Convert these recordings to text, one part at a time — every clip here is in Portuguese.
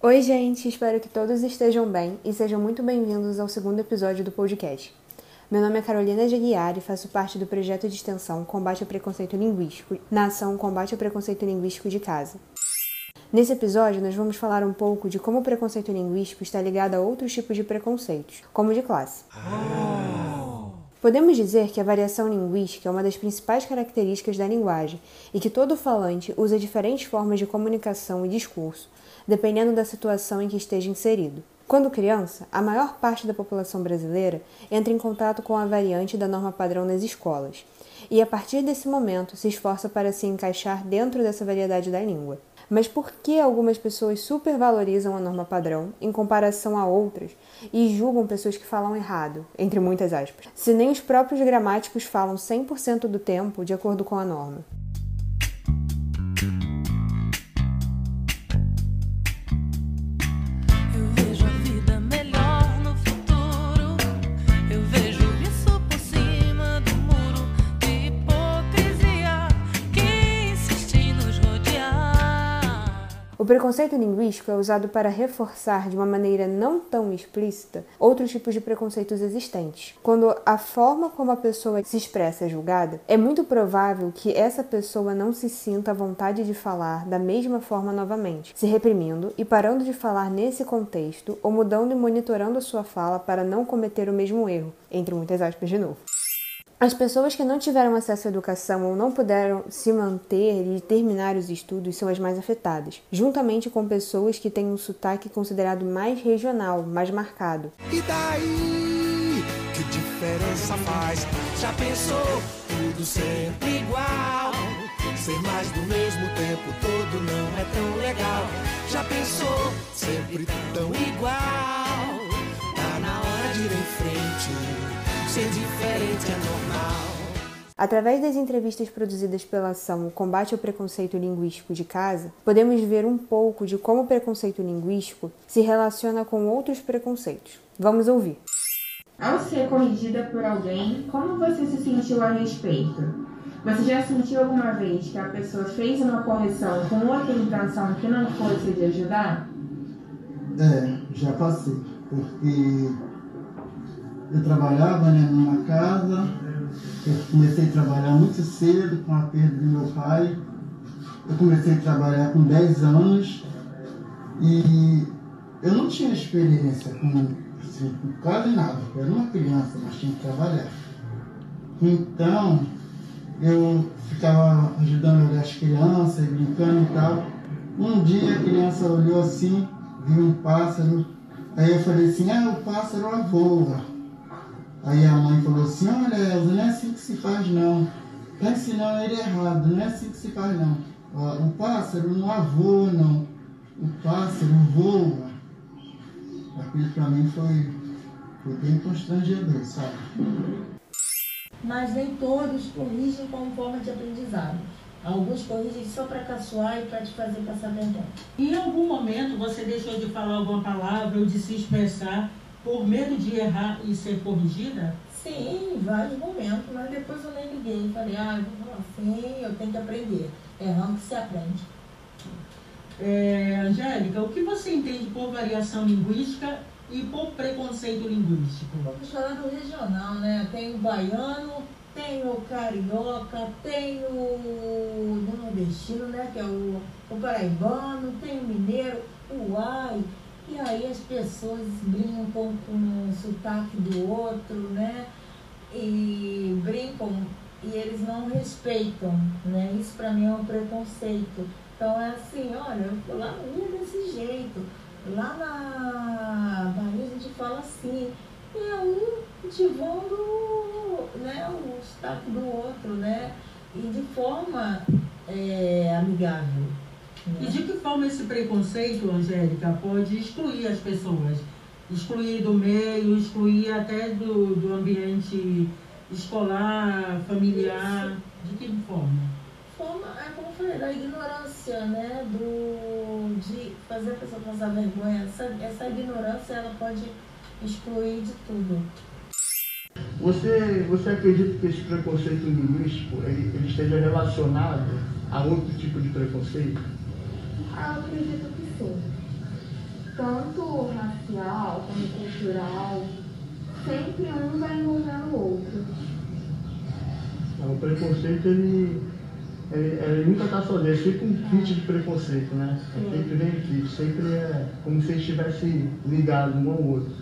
Oi, gente, espero que todos estejam bem e sejam muito bem-vindos ao segundo episódio do podcast. Meu nome é Carolina de Aguiar e faço parte do projeto de extensão Combate ao Preconceito Linguístico na ação Combate ao Preconceito Linguístico de Casa. Nesse episódio, nós vamos falar um pouco de como o preconceito linguístico está ligado a outros tipos de preconceitos, como o de classe. Podemos dizer que a variação linguística é uma das principais características da linguagem e que todo falante usa diferentes formas de comunicação e discurso, dependendo da situação em que esteja inserido. Quando criança, a maior parte da população brasileira entra em contato com a variante da norma padrão nas escolas, e a partir desse momento se esforça para se encaixar dentro dessa variedade da língua. Mas por que algumas pessoas supervalorizam a norma padrão em comparação a outras e julgam pessoas que falam errado, entre muitas aspas, se nem os próprios gramáticos falam 100% do tempo de acordo com a norma? Preconceito linguístico é usado para reforçar de uma maneira não tão explícita outros tipos de preconceitos existentes. Quando a forma como a pessoa se expressa é julgada, é muito provável que essa pessoa não se sinta à vontade de falar da mesma forma novamente, se reprimindo e parando de falar nesse contexto ou mudando e monitorando a sua fala para não cometer o mesmo erro, entre muitas aspas de novo. As pessoas que não tiveram acesso à educação ou não puderam se manter e terminar os estudos são as mais afetadas, juntamente com pessoas que têm um sotaque considerado mais regional, mais marcado. E daí? Que diferença faz? Já pensou? Tudo sempre igual. Ser mais do mesmo tempo todo não é tão legal. Já pensou? Sempre tão igual. Tá na hora de ir em frente ser diferente é normal. Através das entrevistas produzidas pela ação Combate ao Preconceito Linguístico de Casa, podemos ver um pouco de como o preconceito linguístico se relaciona com outros preconceitos. Vamos ouvir. Ao ser corrigida por alguém, como você se sentiu a respeito? Você já sentiu alguma vez que a pessoa fez uma correção com outra intenção que não fosse de ajudar? É, já passei, porque eu trabalhava né, numa casa, eu comecei a trabalhar muito cedo com a perda do meu pai. Eu comecei a trabalhar com 10 anos e eu não tinha experiência com, assim, com quase nada. Eu era uma criança, mas tinha que trabalhar. Então, eu ficava ajudando as crianças, brincando e tal. Um dia a criança olhou assim, viu um pássaro, aí eu falei assim, ah, o pássaro voa. Aí a mãe falou assim, olha Elza, não é assim que se faz não. Tá ensinando ele errado, não é assim que se faz não. O pássaro não voa não. O pássaro voa. Aquilo para mim foi, foi bem constrangedor, sabe? Mas nem todos corrigem como forma de aprendizado. Alguns corrigem só para caçoar e para te fazer passar vergonha. Em algum momento você deixou de falar alguma palavra ou de se expressar por medo de errar e ser corrigida? Sim, em vários momentos, mas depois eu nem liguei. Falei, ah, assim, eu tenho que aprender. Errando que se aprende. É, Angélica, o que você entende por variação linguística e por preconceito linguístico? Vamos falar do regional, né? Tem o baiano, tem o carioca, tem o nordestino, né? Que é o, o paraibano, tem o mineiro, o ai. E aí as pessoas brincam com o sotaque do outro, né? E brincam e eles não respeitam, né? Isso para mim é um preconceito. Então é assim, olha, lá no Rio é desse jeito, lá na Bahia a gente fala assim, e é um cultivando né, o sotaque do outro, né? E de forma é, amigável. E de que forma esse preconceito, Angélica, pode excluir as pessoas? Excluir do meio, excluir até do, do ambiente escolar, familiar? De que forma? Forma, é como eu falei, da ignorância, né? Do, de fazer a pessoa passar vergonha. Essa, essa ignorância, ela pode excluir de tudo. Você, você acredita que esse preconceito linguístico ele, ele esteja relacionado a outro tipo de preconceito? Ah, acredito que sim. tanto racial como cultural, sempre um vai envolvendo o outro. O preconceito, ele, ele, ele nunca está sozinho, é sempre um kit de preconceito, né? É sempre vem kit, sempre é como se estivesse ligado um ao outro.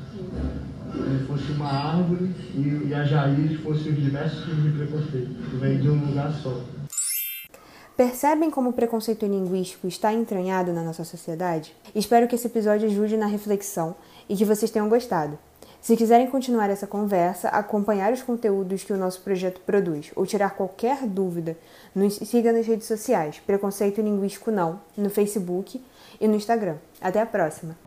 Se fosse uma árvore e, e a raiz fossem os diversos tipos de preconceito, que vem de um lugar só. Percebem como o preconceito linguístico está entranhado na nossa sociedade? Espero que esse episódio ajude na reflexão e que vocês tenham gostado. Se quiserem continuar essa conversa, acompanhar os conteúdos que o nosso projeto produz ou tirar qualquer dúvida, nos siga nas redes sociais Preconceito Linguístico Não, no Facebook e no Instagram. Até a próxima!